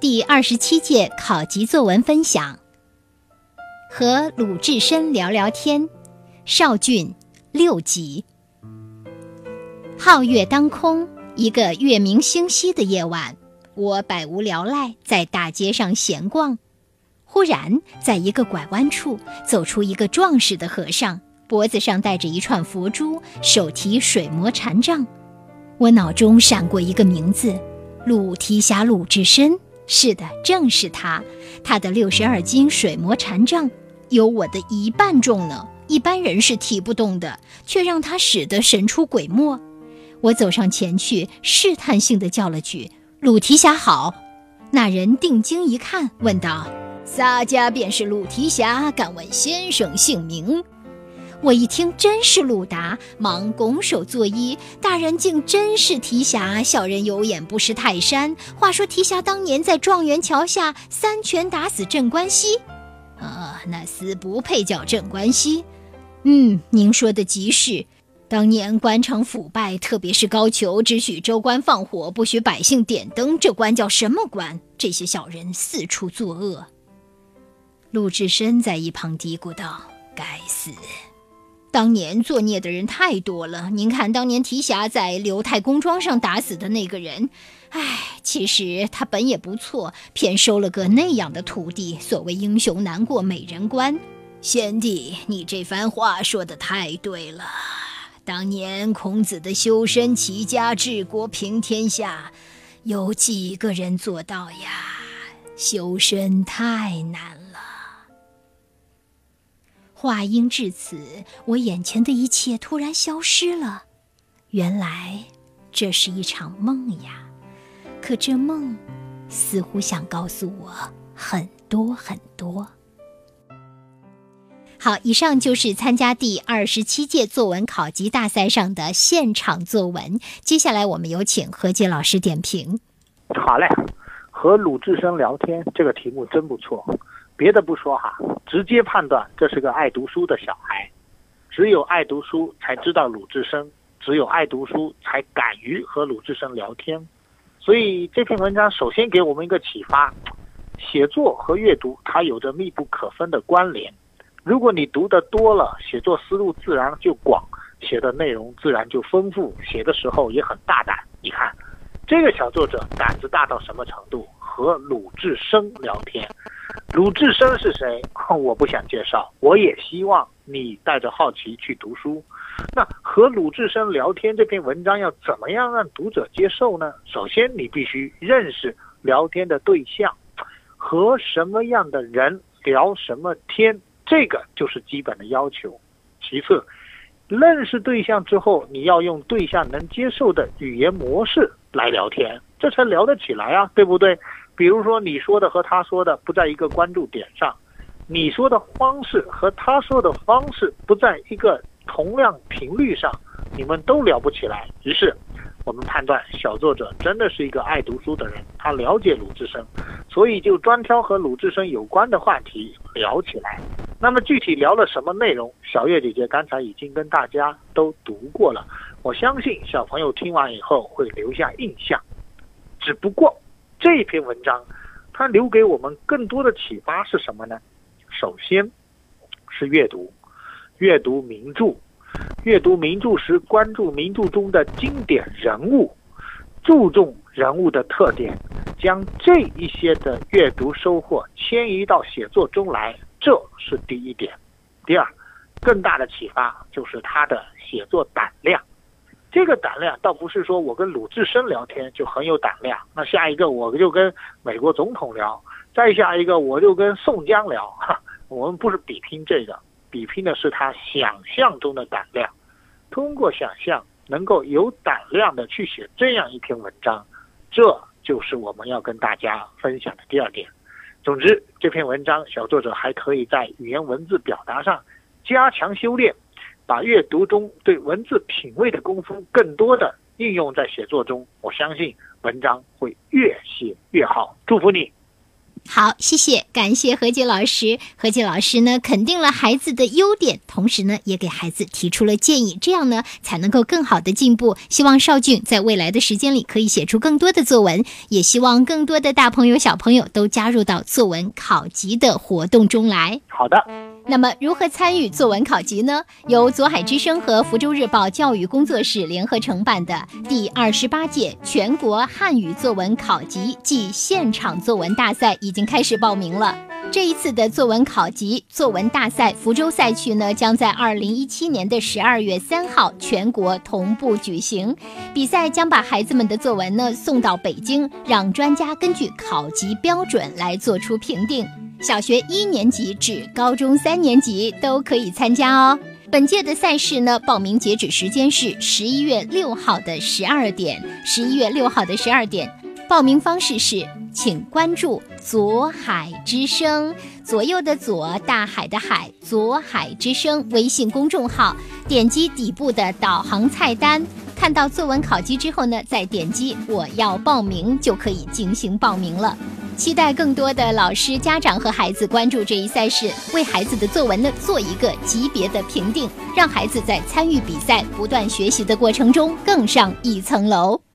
第二十七届考级作文分享。和鲁智深聊聊天，少俊六集。皓月当空，一个月明星稀的夜晚，我百无聊赖，在大街上闲逛。忽然，在一个拐弯处，走出一个壮实的和尚，脖子上戴着一串佛珠，手提水磨禅杖。我脑中闪过一个名字：鲁提辖鲁智深。是的，正是他。他的六十二斤水磨禅杖，有我的一半重呢。一般人是提不动的，却让他使得神出鬼没。我走上前去，试探性的叫了句：“鲁提辖好。”那人定睛一看，问道：“洒家便是鲁提辖，敢问先生姓名？”我一听真是鲁达，忙拱手作揖：“大人竟真是提辖，小人有眼不识泰山。话说提辖当年在状元桥下三拳打死镇关西，啊，那厮不配叫镇关西。嗯，您说的极是。当年官场腐败，特别是高俅只许州官放火，不许百姓点灯，这官叫什么官？这些小人四处作恶。”陆志深在一旁嘀咕道：“该死。”当年作孽的人太多了。您看，当年提辖在刘太公庄上打死的那个人，唉，其实他本也不错，偏收了个那样的徒弟。所谓英雄难过美人关，贤弟，你这番话说的太对了。当年孔子的修身齐家治国平天下，有几个人做到呀？修身太难。话音至此，我眼前的一切突然消失了。原来这是一场梦呀！可这梦似乎想告诉我很多很多。好，以上就是参加第二十七届作文考级大赛上的现场作文。接下来，我们有请何洁老师点评。好嘞，和鲁智深聊天这个题目真不错。别的不说哈，直接判断这是个爱读书的小孩。只有爱读书才知道鲁智深，只有爱读书才敢于和鲁智深聊天。所以这篇文章首先给我们一个启发：写作和阅读它有着密不可分的关联。如果你读得多了，写作思路自然就广，写的内容自然就丰富，写的时候也很大胆。你看，这个小作者胆子大到什么程度？和鲁智深聊天。鲁智深是谁？我不想介绍。我也希望你带着好奇去读书。那和鲁智深聊天这篇文章要怎么样让读者接受呢？首先，你必须认识聊天的对象，和什么样的人聊什么天，这个就是基本的要求。其次，认识对象之后，你要用对象能接受的语言模式来聊天，这才聊得起来啊，对不对？比如说，你说的和他说的不在一个关注点上，你说的方式和他说的方式不在一个同样频率上，你们都聊不起来。于是，我们判断小作者真的是一个爱读书的人，他了解鲁智深，所以就专挑和鲁智深有关的话题聊起来。那么具体聊了什么内容，小月姐姐刚才已经跟大家都读过了，我相信小朋友听完以后会留下印象。只不过。这篇文章，它留给我们更多的启发是什么呢？首先，是阅读，阅读名著，阅读名著时关注名著中的经典人物，注重人物的特点，将这一些的阅读收获迁移到写作中来，这是第一点。第二，更大的启发就是他的写作胆量。这个胆量倒不是说我跟鲁智深聊天就很有胆量，那下一个我就跟美国总统聊，再下一个我就跟宋江聊，哈，我们不是比拼这个，比拼的是他想象中的胆量。通过想象，能够有胆量的去写这样一篇文章，这就是我们要跟大家分享的第二点。总之，这篇文章小作者还可以在语言文字表达上加强修炼。把阅读中对文字品味的功夫更多的应用在写作中，我相信文章会越写越好。祝福你。好，谢谢，感谢何洁老师。何洁老师呢，肯定了孩子的优点，同时呢，也给孩子提出了建议，这样呢，才能够更好的进步。希望少俊在未来的时间里可以写出更多的作文，也希望更多的大朋友、小朋友都加入到作文考级的活动中来。好的。那么，如何参与作文考级呢？由左海之声和福州日报教育工作室联合承办的第二十八届全国汉语作文考级暨现场作文大赛已经开始报名了。这一次的作文考级作文大赛福州赛区呢，将在二零一七年的十二月三号全国同步举行。比赛将把孩子们的作文呢送到北京，让专家根据考级标准来做出评定。小学一年级至高中三年级都可以参加哦。本届的赛事呢，报名截止时间是十一月六号的十二点。十一月六号的十二点，报名方式是，请关注“左海之声”左右的左，大海的海，左海之声微信公众号，点击底部的导航菜单，看到作文考级之后呢，再点击我要报名，就可以进行报名了。期待更多的老师、家长和孩子关注这一赛事，为孩子的作文呢做一个级别的评定，让孩子在参与比赛、不断学习的过程中更上一层楼。